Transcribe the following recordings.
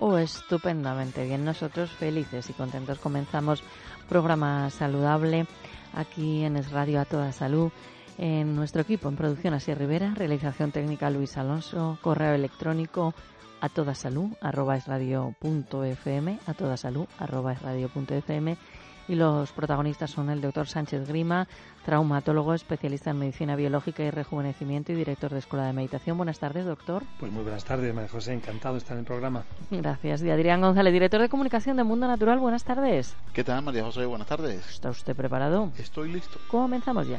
¿O estupendamente bien? Nosotros felices y contentos comenzamos programa saludable aquí en Es Radio a Toda Salud. En nuestro equipo, en producción Así Rivera, realización técnica Luis Alonso, correo electrónico a toda salud arroba es radio punto fm, a toda salud arroba es punto fm y los protagonistas son el doctor Sánchez Grima, traumatólogo, especialista en medicina biológica y rejuvenecimiento y director de Escuela de Meditación. Buenas tardes, doctor. Pues muy buenas tardes, María José. Encantado de estar en el programa. Gracias. Y Adrián González, director de comunicación de Mundo Natural. Buenas tardes. ¿Qué tal, María José? Buenas tardes. ¿Está usted preparado? Estoy listo. Comenzamos ya.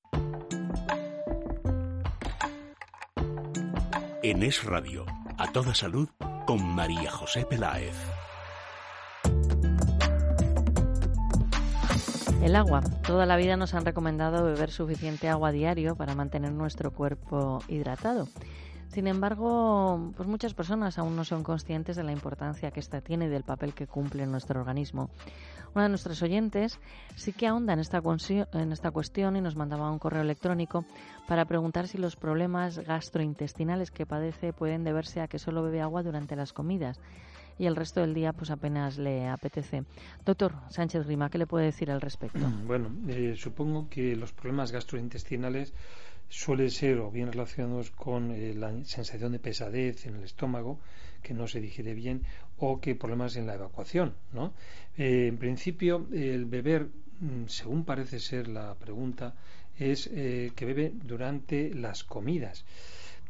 En Es Radio, a toda salud, con María José Peláez. El agua. Toda la vida nos han recomendado beber suficiente agua diario para mantener nuestro cuerpo hidratado. Sin embargo, pues muchas personas aún no son conscientes de la importancia que esta tiene y del papel que cumple en nuestro organismo. Una de nuestros oyentes sí que ahonda en esta, en esta cuestión y nos mandaba un correo electrónico para preguntar si los problemas gastrointestinales que padece pueden deberse a que solo bebe agua durante las comidas y el resto del día pues apenas le apetece. Doctor Sánchez Rima, ¿qué le puede decir al respecto? Bueno, eh, supongo que los problemas gastrointestinales suelen ser o bien relacionados con eh, la sensación de pesadez en el estómago, que no se digiere bien, o que problemas en la evacuación, ¿no? Eh, en principio, el beber, mm, según parece ser la pregunta, es eh, que bebe durante las comidas.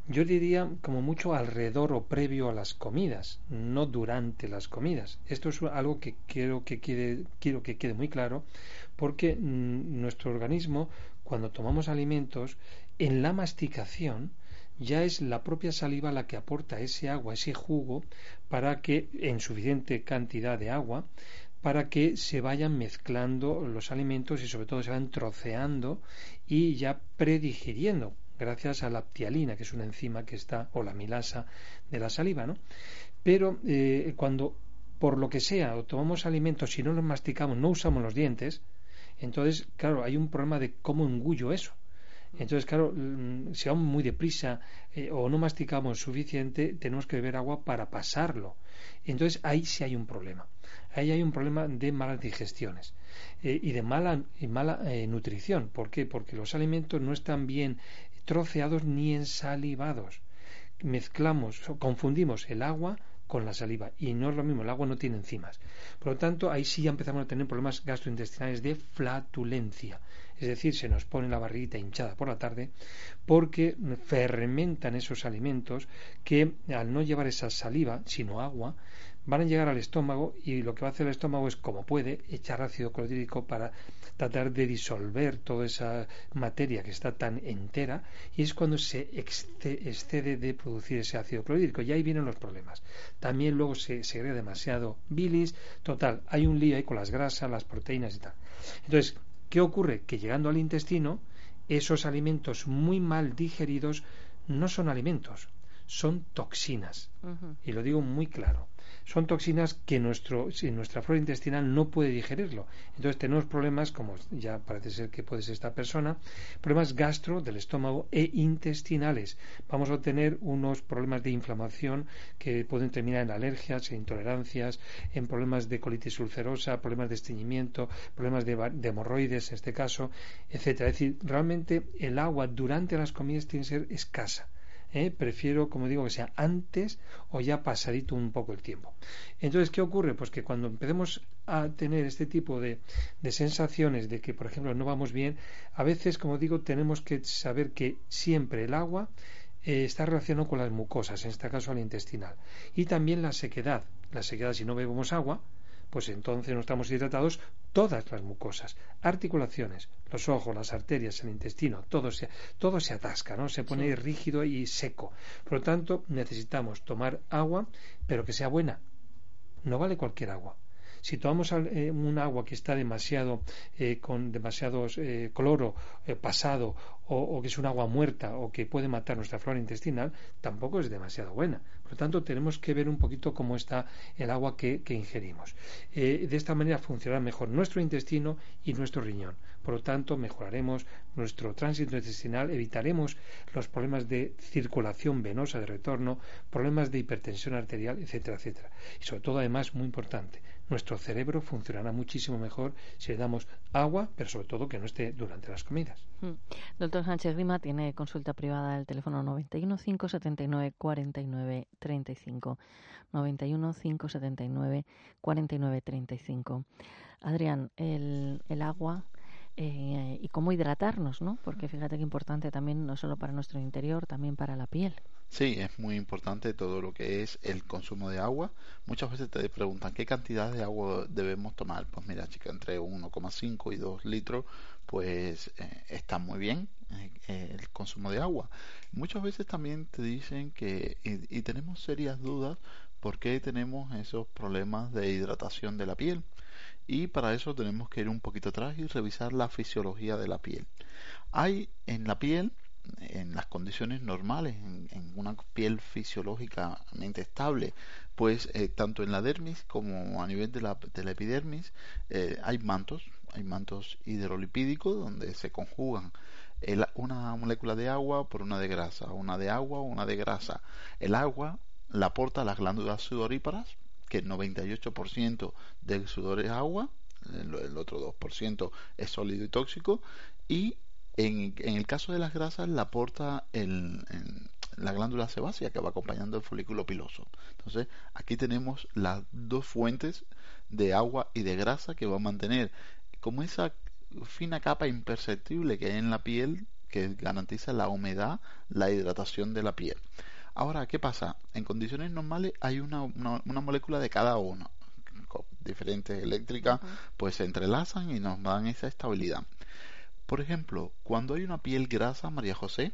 Yo diría como mucho alrededor o previo a las comidas, no durante las comidas. Esto es algo que quiero que quede, quiero que quede muy claro porque mm, nuestro organismo cuando tomamos alimentos en la masticación ya es la propia saliva la que aporta ese agua, ese jugo, para que, en suficiente cantidad de agua, para que se vayan mezclando los alimentos y sobre todo se van troceando y ya predigiriendo gracias a la ptialina, que es una enzima que está, o la milasa de la saliva, ¿no? Pero eh, cuando, por lo que sea, o tomamos alimentos, si no los masticamos, no usamos los dientes, entonces, claro, hay un problema de cómo engullo eso. Entonces, claro, mm, si vamos muy deprisa eh, o no masticamos suficiente, tenemos que beber agua para pasarlo. Entonces, ahí sí hay un problema. Ahí hay un problema de malas digestiones eh, y de mala, y mala eh, nutrición. ¿Por qué? Porque los alimentos no están bien troceados ni ensalivados. Mezclamos, confundimos el agua con la saliva y no es lo mismo, el agua no tiene enzimas. Por lo tanto, ahí sí ya empezamos a tener problemas gastrointestinales de flatulencia es decir, se nos pone la barriguita hinchada por la tarde, porque fermentan esos alimentos que al no llevar esa saliva, sino agua, van a llegar al estómago y lo que va a hacer el estómago es, como puede, echar ácido clorhídrico para tratar de disolver toda esa materia que está tan entera y es cuando se excede de producir ese ácido clorhídrico y ahí vienen los problemas. También luego se segrega demasiado bilis, total, hay un lío ahí con las grasas, las proteínas y tal. Entonces, ¿Qué ocurre? Que llegando al intestino, esos alimentos muy mal digeridos no son alimentos, son toxinas. Y lo digo muy claro. Son toxinas que nuestro, si nuestra flora intestinal no puede digerirlo. Entonces tenemos problemas, como ya parece ser que puede ser esta persona, problemas gastro del estómago e intestinales. Vamos a tener unos problemas de inflamación que pueden terminar en alergias, en intolerancias, en problemas de colitis ulcerosa, problemas de estreñimiento, problemas de, hemorroides en este caso, etcétera. Es decir, realmente el agua durante las comidas tiene que ser escasa. ¿Eh? prefiero, como digo, que sea antes o ya pasadito un poco el tiempo. Entonces, ¿qué ocurre? Pues que cuando empecemos a tener este tipo de, sensaciones de que, por ejemplo, no vamos bien, a veces, como digo, tenemos que saber que siempre el agua eh, está relacionado con las mucosas, en este caso al intestinal, y también la sequedad. La sequedad, si no bebemos agua, pues entonces no estamos hidratados todas las mucosas, articulaciones, los ojos, las arterias, el intestino, todo se, todo se atasca, ¿no? Se pone Sí. rígido y seco. Por lo tanto, necesitamos tomar agua, pero que sea buena. No vale cualquier agua. Si tomamos eh, un agua que está demasiado eh, con demasiado eh, cloro eh, pasado o, o que es un agua muerta o que puede matar nuestra flora intestinal, tampoco es demasiado buena. Por lo tanto, tenemos que ver un poquito cómo está el agua que, que ingerimos. De esta manera funcionará mejor nuestro intestino y nuestro riñón. Por lo tanto, mejoraremos nuestro tránsito intestinal, evitaremos los problemas de circulación venosa de retorno, problemas de hipertensión arterial, etcétera, etcétera. Y sobre todo, además, muy importante, nuestro cerebro funcionará muchísimo mejor si le damos agua, pero sobre todo que no esté durante las comidas. Mm. Doctor Sánchez Grima tiene consulta privada del teléfono 91 579 49 35. 91 579 49 35. Adrián, el, el agua eh, y cómo hidratarnos, ¿no? Porque fíjate que importante también, no solo para nuestro interior, también para la piel. Sí, es muy importante todo lo que es el consumo de agua. Muchas veces te preguntan qué cantidad de agua debemos tomar. Pues mira, chica, entre 1,5 y 2 litros, pues eh, está muy bien eh, eh, el consumo de agua. Muchas veces también te dicen que, y, y tenemos serias dudas, por qué tenemos esos problemas de hidratación de la piel. Y para eso tenemos que ir un poquito atrás y revisar la fisiología de la piel. Hay en la piel en las condiciones normales, en, una piel fisiológicamente estable, pues eh, tanto en la dermis como a nivel de la, de la epidermis eh, hay mantos, hay mantos hidrolipídicos donde se conjugan el- una molécula de agua por una de grasa, una de agua una de grasa. El agua la aporta a las glándulas sudoríparas, que el 98% del sudor es agua, el, otro 2% es sólido y tóxico, y en, el caso de las grasas la aporta la glándula sebácea que va acompañando el folículo piloso. Entonces aquí tenemos las dos fuentes de agua y de grasa que va a mantener como esa fina capa imperceptible que hay en la piel que garantiza la humedad, la hidratación de la piel. Ahora, ¿qué pasa? En condiciones normales hay una, una, una molécula de cada uno. Con diferentes eléctricas, pues se entrelazan y nos dan esa estabilidad. Por ejemplo, cuando hay una piel grasa, María José,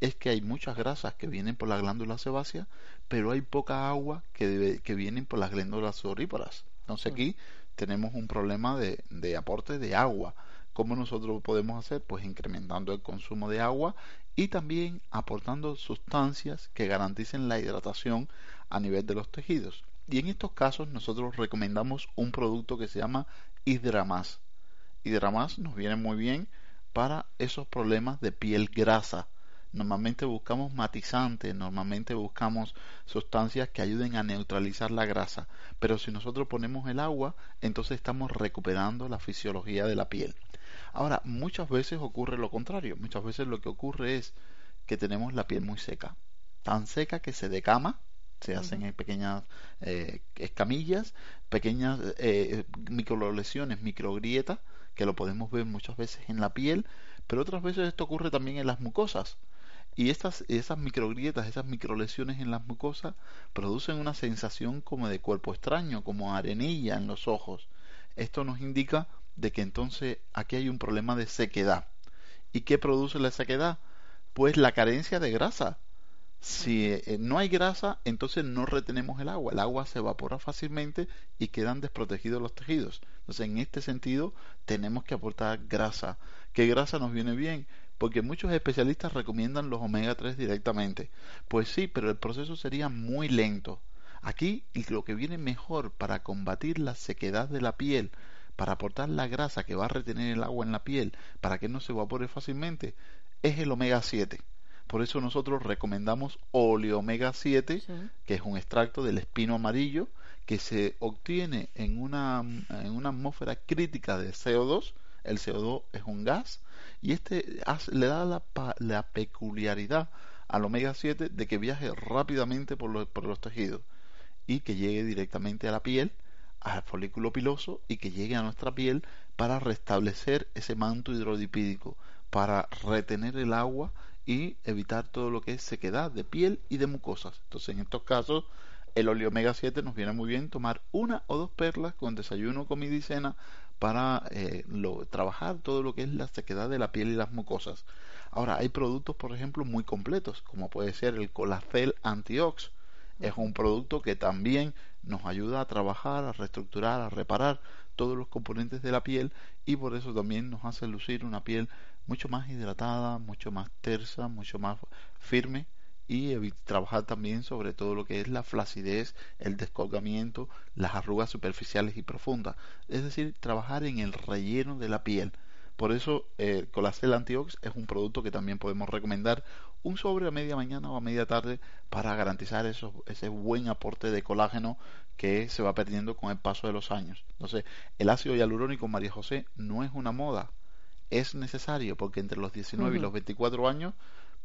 es que hay muchas grasas que vienen por la glándula sebácea, pero hay poca agua que, debe- que vienen por las glándulas sudoríparas. Entonces aquí tenemos un problema de, de aporte de agua. ¿Cómo nosotros podemos hacer? Pues incrementando el consumo de agua y también aportando sustancias que garanticen la hidratación a nivel de los tejidos. Y en estos casos nosotros recomendamos un producto que se llama Hidramas. Hidramas nos viene muy bien para esos problemas de piel grasa. Normalmente buscamos matizantes, normalmente buscamos sustancias que ayuden a neutralizar la grasa, pero si nosotros ponemos el agua, entonces estamos recuperando la fisiología de la piel. Ahora, muchas veces ocurre lo contrario, muchas veces lo que ocurre es que tenemos la piel muy seca, tan seca que se decama, se hacen en pequeñas eh, escamillas, pequeñas eh, microlesiones, microgrietas, que lo podemos ver muchas veces en la piel, pero otras veces esto ocurre también en las mucosas. Y estas, esas microgrietas, esas microlesiones en las mucosas producen una sensación como de cuerpo extraño, como arenilla en los ojos. Esto nos indica de que entonces aquí hay un problema de sequedad. ¿Y qué produce la sequedad? Pues la carencia de grasa. Si eh, no hay grasa, entonces no retenemos el agua. El agua se evapora fácilmente y quedan desprotegidos los tejidos. Entonces, en este sentido, tenemos que aportar grasa. ¿Qué grasa nos viene bien? porque muchos especialistas recomiendan los omega 3 directamente. Pues sí, pero el proceso sería muy lento. Aquí lo que viene mejor para combatir la sequedad de la piel, para aportar la grasa que va a retener el agua en la piel, para que no se evapore fácilmente, es el omega 7. Por eso nosotros recomendamos oleomega 7, que es un extracto del espino amarillo que se obtiene en una, en una atmósfera crítica de CO2. El CO2 es un gas y este le da la, la peculiaridad al omega 7 de que viaje rápidamente por los, por los tejidos y que llegue directamente a la piel, al folículo piloso y que llegue a nuestra piel para restablecer ese manto hidrodipídico, para retener el agua y evitar todo lo que es sequedad de piel y de mucosas. Entonces, en estos casos, el óleo omega 7 nos viene muy bien tomar una o dos perlas con desayuno, comida y cena para eh, trabajar todo lo que es la sequedad de la piel y las mucosas. Ahora, hay productos, por ejemplo, muy completos, como puede ser el Colacel Antiox. Es un producto que también nos ayuda a trabajar, a reestructurar, a reparar todos los componentes de la piel y por eso también nos hace lucir una piel mucho más hidratada, mucho más tersa, mucho más firme y trabajar también sobre todo lo que es la flacidez, el descolgamiento, las arrugas superficiales y profundas. Es decir, trabajar en el relleno de la piel. Por eso el eh, Colacel Antiox es un producto que también podemos recomendar un sobre a media mañana o a media tarde para garantizar ese buen aporte de colágeno que se va perdiendo con el paso de los años. Entonces, el ácido hialurónico, María José, no es una moda, es necesario porque entre los 19 y los 24 años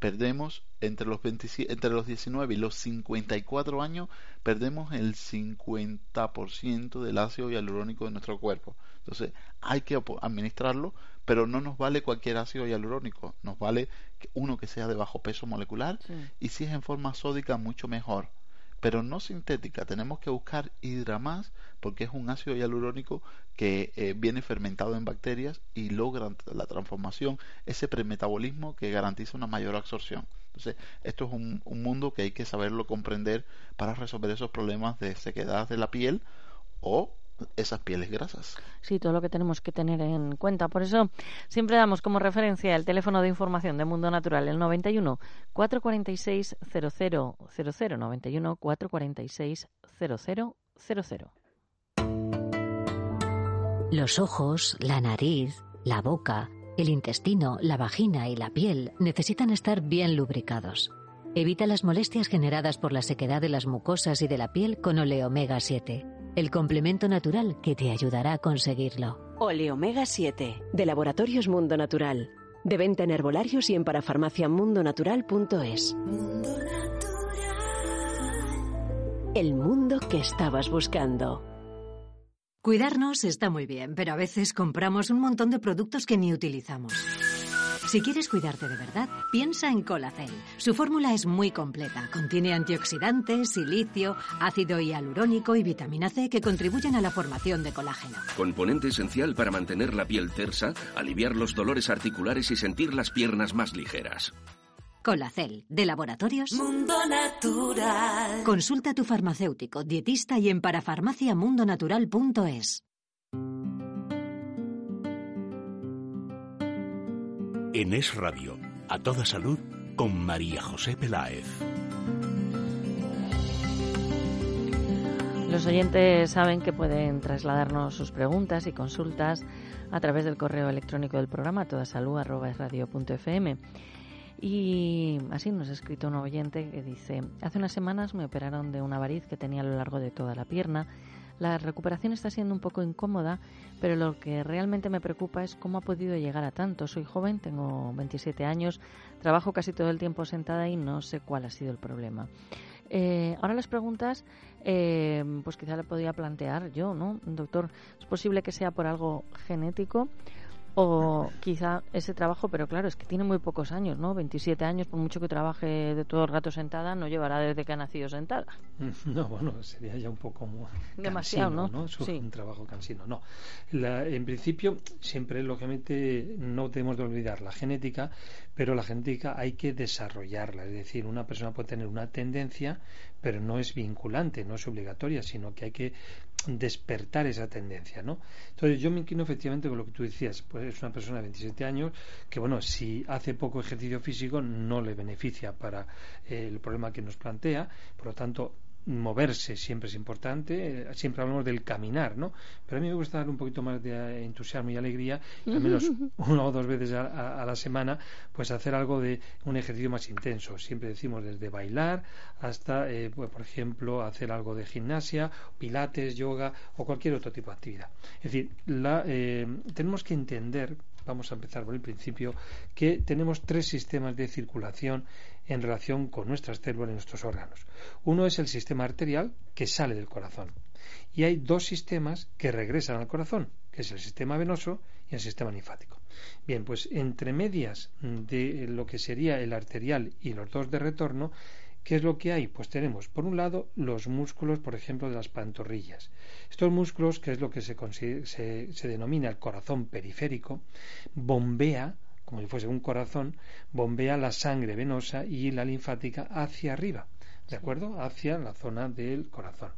perdemos entre los entre los 19 y los 54 años perdemos el 50% del ácido hialurónico de nuestro cuerpo. Entonces, hay que administrarlo, pero no nos vale cualquier ácido hialurónico, nos vale uno que sea de bajo peso molecular y si es en forma sódica mucho mejor pero no sintética. Tenemos que buscar hidramas porque es un ácido hialurónico que eh, viene fermentado en bacterias y logra la transformación, ese premetabolismo que garantiza una mayor absorción. Entonces, esto es un, un mundo que hay que saberlo comprender para resolver esos problemas de sequedad de la piel o esas pieles grasas. Sí, todo lo que tenemos que tener en cuenta. Por eso siempre damos como referencia el teléfono de información de Mundo Natural, el 91 446 0000 91 446 0000. Los ojos, la nariz, la boca, el intestino, la vagina y la piel necesitan estar bien lubricados. Evita las molestias generadas por la sequedad de las mucosas y de la piel con Oleomega 7 el complemento natural que te ayudará a conseguirlo. Oleomega 7, de Laboratorios Mundo Natural. De venta en herbolarios y en parafarmaciamundonatural.es. Mundo El mundo que estabas buscando. Cuidarnos está muy bien, pero a veces compramos un montón de productos que ni utilizamos. Si quieres cuidarte de verdad, piensa en Colacel. Su fórmula es muy completa. Contiene antioxidantes, silicio, ácido hialurónico y vitamina C que contribuyen a la formación de colágeno. Componente esencial para mantener la piel tersa, aliviar los dolores articulares y sentir las piernas más ligeras. Colacel, de Laboratorios Mundo Natural. Consulta a tu farmacéutico, dietista y en parafarmaciamundonatural.es. En Es Radio, a toda salud, con María José Peláez. Los oyentes saben que pueden trasladarnos sus preguntas y consultas a través del correo electrónico del programa todasalud.radio.fm. Y así nos ha escrito un oyente que dice, hace unas semanas me operaron de una variz que tenía a lo largo de toda la pierna la recuperación está siendo un poco incómoda, pero lo que realmente me preocupa es cómo ha podido llegar a tanto. Soy joven, tengo 27 años, trabajo casi todo el tiempo sentada y no sé cuál ha sido el problema. Eh, ahora las preguntas, eh, pues quizá le podría plantear yo, ¿no? Doctor, ¿es posible que sea por algo genético? O quizá ese trabajo, pero claro, es que tiene muy pocos años, ¿no? 27 años, por mucho que trabaje de todo el rato sentada, no llevará desde que ha nacido sentada. No, bueno, sería ya un poco demasiado, ¿no? ¿no? Un trabajo cansino. No, en principio, siempre, lógicamente, no tenemos de olvidar la genética, pero la genética hay que desarrollarla. Es decir, una persona puede tener una tendencia, pero no es vinculante, no es obligatoria, sino que hay que despertar esa tendencia, ¿no? Entonces yo me inclino efectivamente con lo que tú decías, pues es una persona de 27 años que, bueno, si hace poco ejercicio físico no le beneficia para eh, el problema que nos plantea, por lo tanto moverse siempre es importante, eh, siempre hablamos del caminar, ¿no? Pero a mí me gusta dar un poquito más de eh, entusiasmo y alegría, al menos una o dos veces a, la semana, pues hacer algo de un ejercicio más intenso. Siempre decimos desde bailar hasta, eh, pues, por ejemplo, hacer algo de gimnasia, pilates, yoga o cualquier otro tipo de actividad. Es decir, la, tenemos que entender vamos a empezar por el principio, que tenemos tres sistemas de circulación en relación con nuestras células y nuestros órganos. Uno es el sistema arterial que sale del corazón. Y hay dos sistemas que regresan al corazón, que es el sistema venoso y el sistema linfático. Bien, pues entre medias de lo que sería el arterial y los dos de retorno, ¿Qué es lo que hay? Pues tenemos, por un lado, los músculos, por ejemplo, de las pantorrillas. Estos músculos, que es lo que se, se, denomina el corazón periférico, bombea, como si fuese un corazón, bombea la sangre venosa y la linfática hacia arriba, ¿de acuerdo? Hacia la zona del corazón.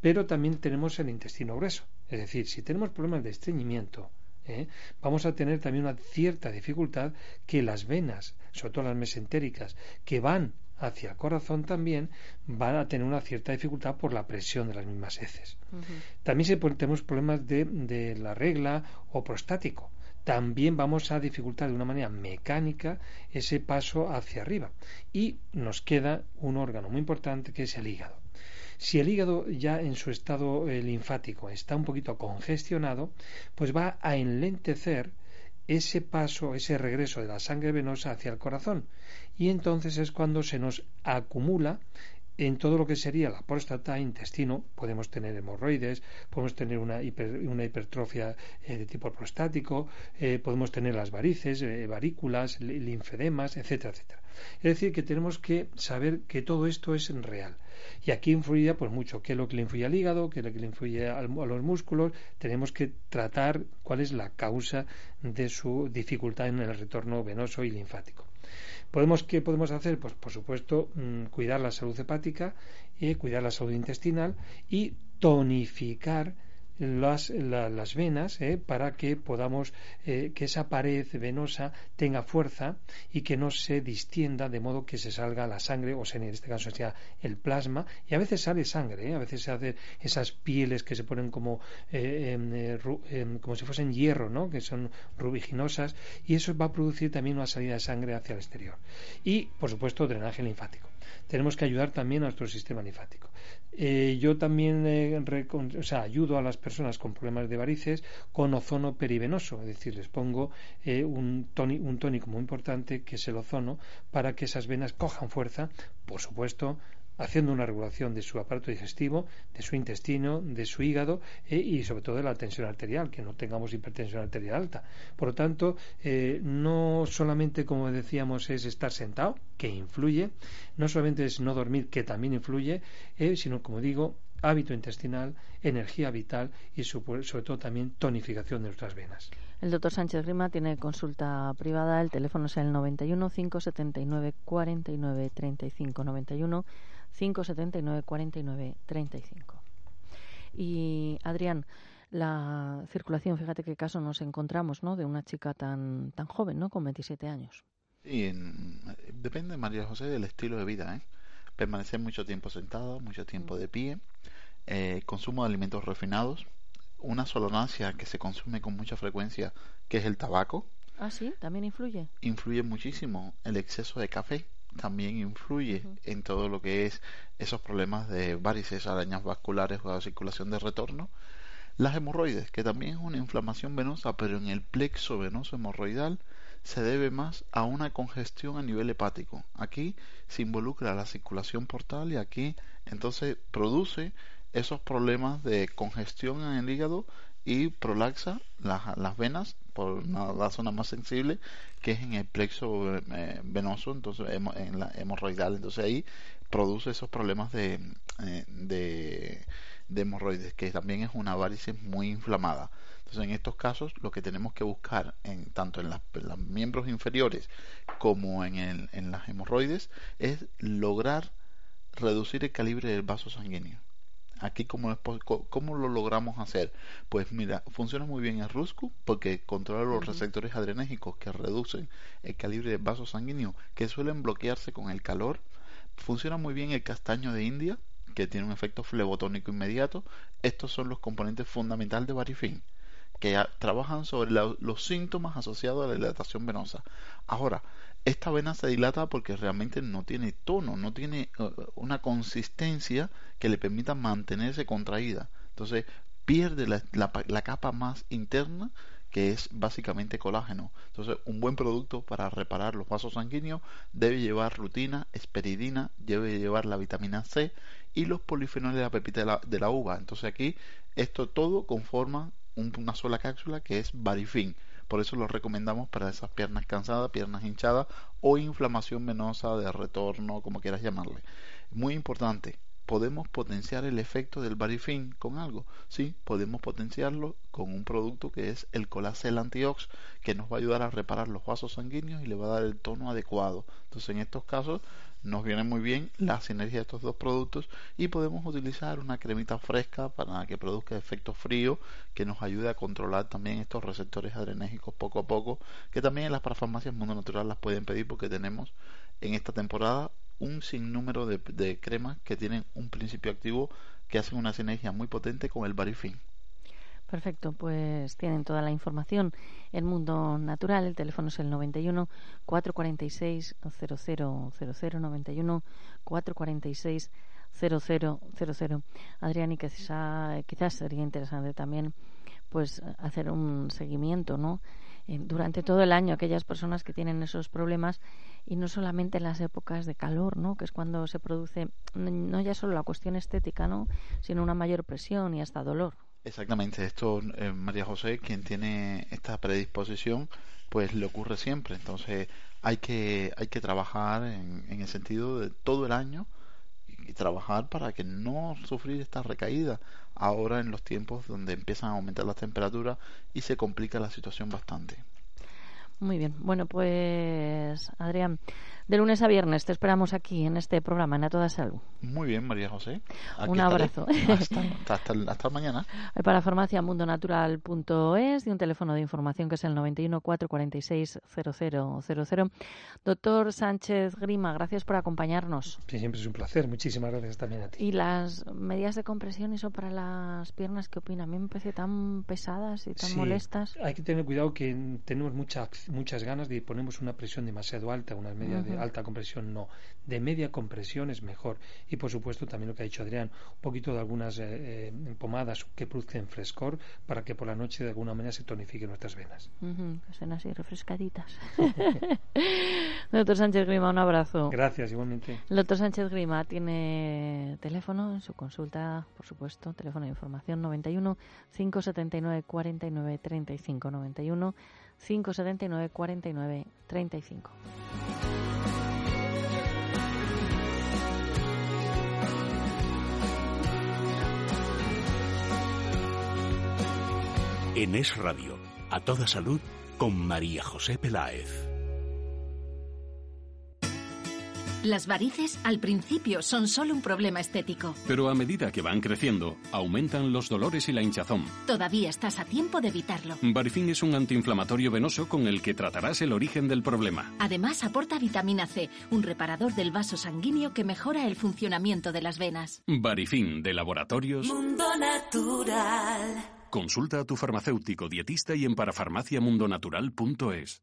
Pero también tenemos el intestino grueso. Es decir, si tenemos problemas de estreñimiento, ¿eh? vamos a tener también una cierta dificultad que las venas, sobre todo las mesentéricas, que van hacia el corazón también van a tener una cierta dificultad por la presión de las mismas heces. También si tenemos problemas de, de la regla o prostático también vamos a dificultar de una manera mecánica ese paso hacia arriba. Y nos queda un órgano muy importante que es el hígado. Si el hígado ya en su estado eh, linfático está un poquito congestionado, pues va a enlentecer ese paso, ese regreso de la sangre venosa hacia el corazón. Y entonces es cuando se nos acumula en todo lo que sería la próstata, intestino, podemos tener hemorroides, podemos tener una, una hipertrofia eh, de tipo prostático, eh, podemos tener las varices, eh, varículas, linfedemas, etcétera, etcétera. Es decir, que tenemos que saber que todo esto es real. Y aquí influye pues mucho qué es lo que le influye al hígado, qué es lo que le influye a los músculos. Tenemos que tratar cuál es la causa de su dificultad en el retorno venoso y linfático. ¿Podemos, ¿Qué podemos hacer? Pues por supuesto mm, cuidar la salud hepática, y cuidar la salud intestinal y tonificar las, las venas ¿eh? para que podamos eh, que esa pared venosa tenga fuerza y que no se distienda de modo que se salga la sangre o en este caso sea el plasma y a veces sale sangre ¿eh? a veces se hacen esas pieles que se ponen como como si fuesen hierro ¿no? que son rubiginosas y eso va a producir también una salida de sangre hacia el exterior y por supuesto drenaje linfático tenemos que ayudar también a nuestro sistema linfático. Eh, yo también eh, o sea, ayudo a las personas con problemas de varices con ozono perivenoso, es decir, les pongo eh, un, un tónico muy importante que es el ozono para que esas venas cojan fuerza, por supuesto, haciendo una regulación de su aparato digestivo, de su intestino, de su hígado eh, y sobre todo de la tensión arterial, que no tengamos hipertensión arterial alta. Por lo tanto, eh, no solamente, como decíamos, es estar sentado, que influye, no solamente es no dormir, que también influye, eh, sino, como digo, hábito intestinal, energía vital y sobre todo también tonificación de nuestras venas. El doctor Sánchez Rima tiene consulta privada, el teléfono es el 91 579 49 35 91 579 49 35. Y Adrián, la circulación, fíjate qué caso nos encontramos, ¿no? De una chica tan tan joven, ¿no? Con 27 años. Sí, depende, María José, del estilo de vida, ¿eh? Permanecer mucho tiempo sentado, mucho tiempo de pie, eh, consumo de alimentos refinados, una solonancia que se consume con mucha frecuencia, que es el tabaco. Ah, sí, también influye. Influye muchísimo el exceso de café, también influye en todo lo que es esos problemas de varices, arañas vasculares o de circulación de retorno. Las hemorroides, que también es una inflamación venosa, pero en el plexo venoso hemorroidal se debe más a una congestión a nivel hepático. Aquí se involucra la circulación portal y aquí entonces produce esos problemas de congestión en el hígado y prolaxa las, las venas por la zona más sensible que es en el plexo eh, venoso entonces en la hemorroidal. Entonces ahí produce esos problemas de, eh, de, de hemorroides que también es una varice muy inflamada. Entonces en estos casos lo que tenemos que buscar en tanto en, los miembros inferiores como en, el, en las hemorroides es lograr reducir el calibre del vaso sanguíneo Aquí, ¿cómo, ¿cómo lo logramos hacer? Pues mira, funciona muy bien el Ruscu porque controla los receptores adrenérgicos que reducen el calibre de vasos sanguíneos que suelen bloquearse con el calor. Funciona muy bien el castaño de India, que tiene un efecto flebotónico inmediato. Estos son los componentes fundamentales de Barifin, que trabajan sobre los síntomas asociados a la dilatación venosa. Ahora, esta vena se dilata porque realmente no tiene tono, no tiene uh, una consistencia que le permita mantenerse contraída. Entonces pierde la, capa más interna que es básicamente colágeno. Entonces, un buen producto para reparar los vasos sanguíneos debe llevar rutina, esperidina, debe llevar la vitamina C y los polifenoles de la pepita de la, uva. Entonces, aquí esto todo conforma una sola cápsula que es Barifin. Por eso lo recomendamos para esas piernas cansadas, piernas hinchadas o inflamación venosa de retorno, como quieras llamarle. Muy importante, ¿podemos potenciar el efecto del Barifin con algo? Sí, podemos potenciarlo con un producto que es el Colacel Antiox, que nos va a ayudar a reparar los vasos sanguíneos y le va a dar el tono adecuado. Entonces, en estos casos, nos viene muy bien la sinergia de estos dos productos y podemos utilizar una cremita fresca para que produzca efecto frío que nos ayude a controlar también estos receptores adrenérgicos poco a poco que también en las parafarmacias Mundo Natural las pueden pedir porque tenemos en esta temporada un sinnúmero de, de cremas que tienen un principio activo que hacen una sinergia muy potente con el Barifin. Perfecto, pues tienen toda la información en Mundo Natural. El teléfono es el 91 446 0000 91 446 0000. Adrián, y quizás, quizás sería interesante también pues hacer un seguimiento, ¿no? durante todo el año aquellas personas que tienen esos problemas y no solamente en las épocas de calor, ¿no? Que es cuando se produce no ya solo la cuestión estética, ¿no? Sino una mayor presión y hasta dolor. Exactamente, esto eh, María José, quien tiene esta predisposición, pues le ocurre siempre. Entonces hay que, hay que trabajar en, en el sentido de todo el año y trabajar para que no sufrir esta recaída ahora en los tiempos donde empiezan a aumentar las temperaturas y se complica la situación bastante. Muy bien, bueno pues Adrián, de lunes a viernes te esperamos aquí en este programa en A Toda Salud. Muy bien, María José. Un abrazo. Hasta, hasta, mañana. Para farmaciamundonatural.es y un teléfono de información que es el 91 446 0000. Doctor Sánchez Grima, gracias por acompañarnos. Sí, siempre es un placer. Muchísimas gracias también a ti. ¿Y las medidas de compresión, eso para las piernas, qué opina? A mí me parece tan pesadas y tan molestas. Hay que tener cuidado que tenemos mucha, muchas ganas de ponemos una presión demasiado alta, unas medidas de alta compresión no, de media compresión es mejor. Y por supuesto también lo que ha dicho Adrián, un poquito de algunas eh, eh, pomadas que producen frescor para que por la noche de alguna manera se tonifiquen nuestras venas. que sean así refrescaditas. Doctor Sánchez Grima, un abrazo. Gracias, igualmente. Doctor Sánchez Grima tiene teléfono en su consulta, por supuesto, teléfono de información 91 579 49 35 91 579 49 35. En Es Radio, a toda salud, con María José Peláez. Las varices al principio son solo un problema estético. Pero a medida que van creciendo, aumentan los dolores y la hinchazón. Todavía estás a tiempo de evitarlo. Barifin es un antiinflamatorio venoso con el que tratarás el origen del problema. Además aporta vitamina C, un reparador del vaso sanguíneo que mejora el funcionamiento de las venas. Barifin de laboratorios Mundo Natural. Consulta a tu farmacéutico dietista y en parafarmaciamundonatural.es.